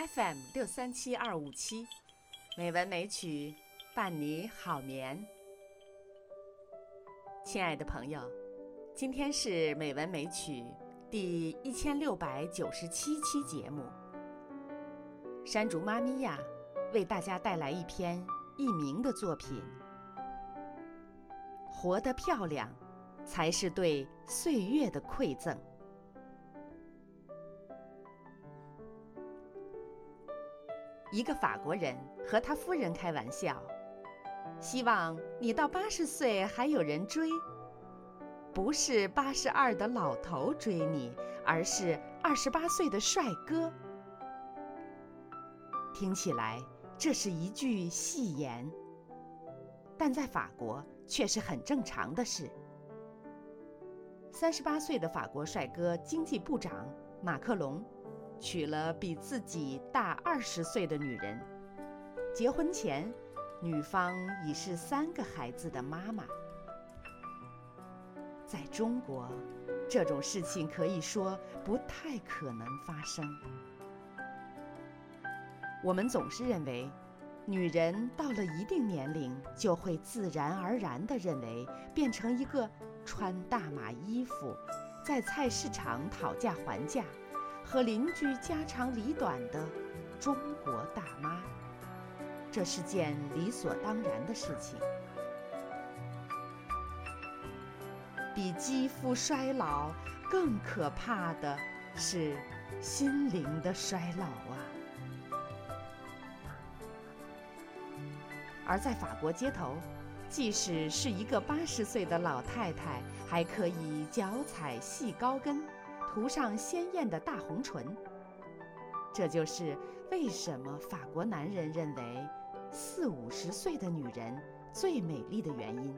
FM 六三七二五七，美文美曲伴你好眠。亲爱的朋友，今天是美文美曲第一千六百九十七期节目。山竹妈咪呀，为大家带来一篇佚名的作品。活得漂亮，才是对岁月的馈赠。一个法国人和他夫人开玩笑，希望你到八十岁还有人追，不是八十二的老头追你，而是二十八岁的帅哥。听起来这是一句戏言，但在法国却是很正常的事。三十八岁的法国帅哥经济部长马克龙。娶了比自己大二十岁的女人，结婚前，女方已是三个孩子的妈妈。在中国，这种事情可以说不太可能发生。我们总是认为，女人到了一定年龄，就会自然而然地认为变成一个穿大码衣服，在菜市场讨价还价。和邻居家长里短的中国大妈，这是件理所当然的事情。比肌肤衰老更可怕的是心灵的衰老啊！而在法国街头，即使是一个八十岁的老太太，还可以脚踩细高跟。涂上鲜艳的大红唇，这就是为什么法国男人认为四五十岁的女人最美丽的原因。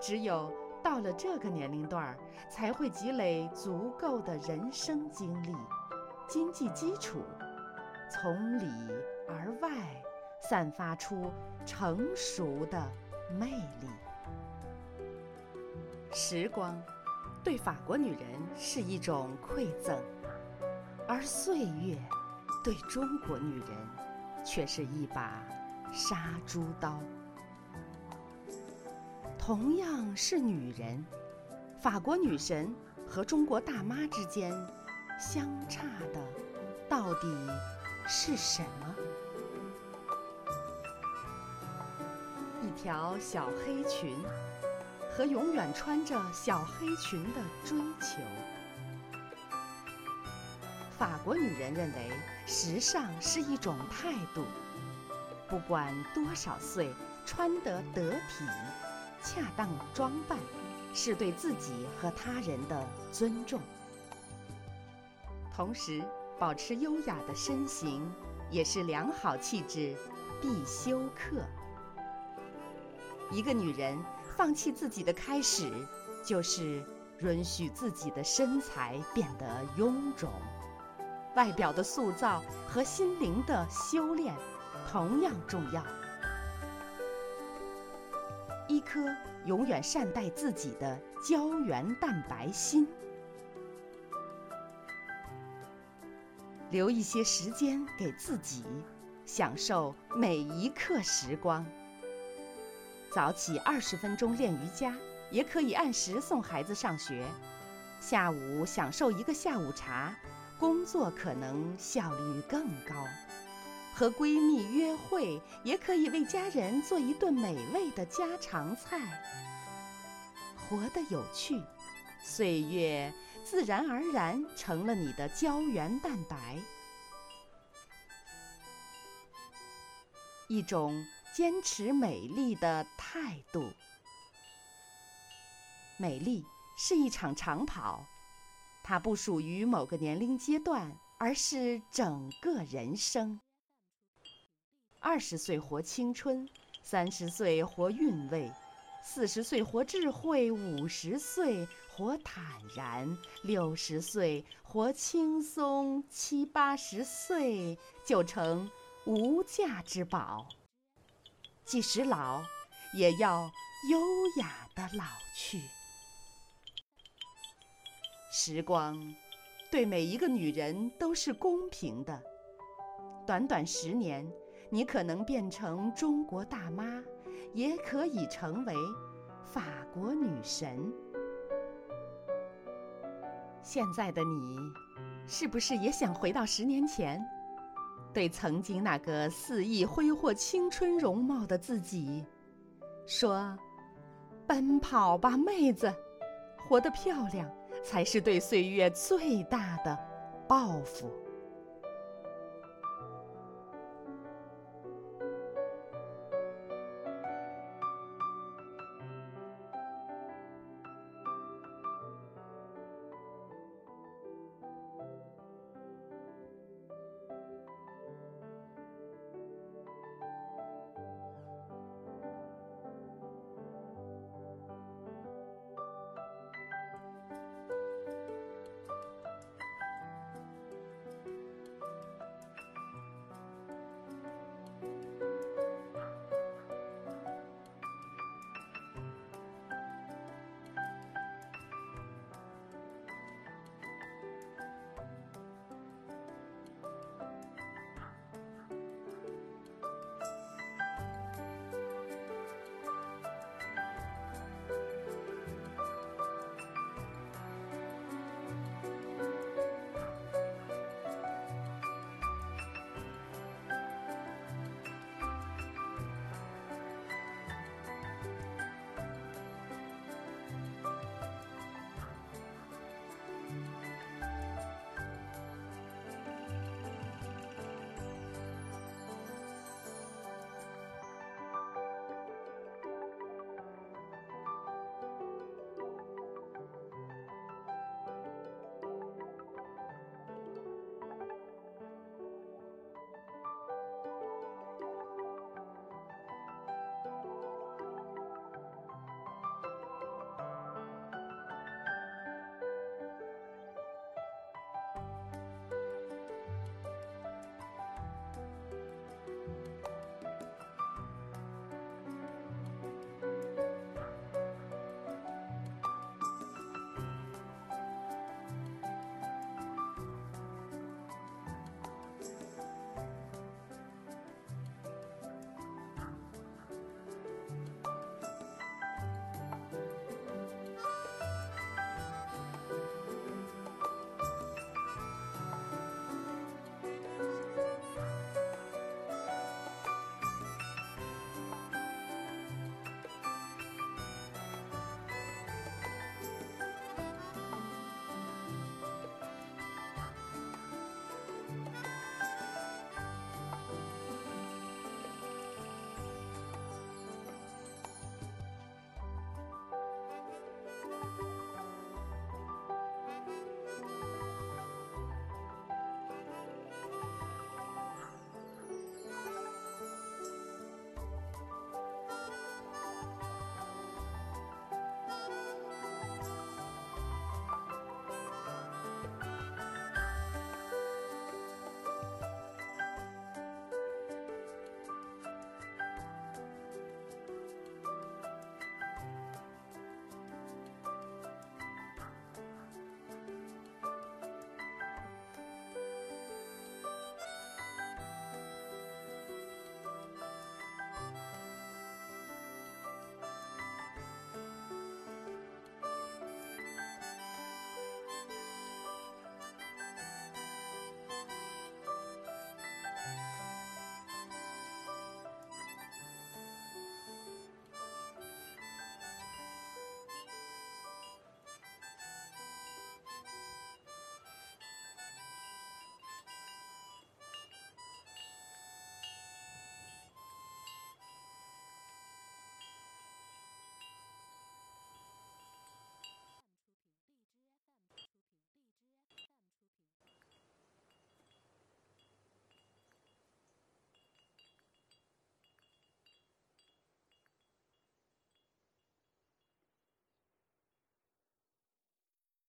只有到了这个年龄段，才会积累足够的人生经历、经济基础，从里而外散发出成熟的魅力。时光。对法国女人是一种馈赠，而岁月对中国女人却是一把杀猪刀。同样是女人，法国女神和中国大妈之间相差的到底是什么？一条小黑裙。和永远穿着小黑裙的追求。法国女人认为，时尚是一种态度，不管多少岁，穿得得体、恰当装扮，是对自己和他人的尊重。同时，保持优雅的身形，也是良好气质必修课。一个女人。放弃自己的开始，就是允许自己的身材变得臃肿。外表的塑造和心灵的修炼同样重要。一颗永远善待自己的胶原蛋白心，留一些时间给自己，享受每一刻时光。早起二十分钟练瑜伽，也可以按时送孩子上学；下午享受一个下午茶，工作可能效率更高；和闺蜜约会，也可以为家人做一顿美味的家常菜。活得有趣，岁月自然而然成了你的胶原蛋白，一种。坚持美丽的态度。美丽是一场长跑，它不属于某个年龄阶段，而是整个人生。二十岁活青春，三十岁活韵味，四十岁活智慧，五十岁活坦然，六十岁活轻松，七八十岁就成无价之宝。即使老，也要优雅的老去。时光对每一个女人都是公平的。短短十年，你可能变成中国大妈，也可以成为法国女神。现在的你，是不是也想回到十年前，对曾经那个肆意挥霍青春容貌的自己，说：“奔跑吧，妹子，活得漂亮才是对岁月最大的报复。”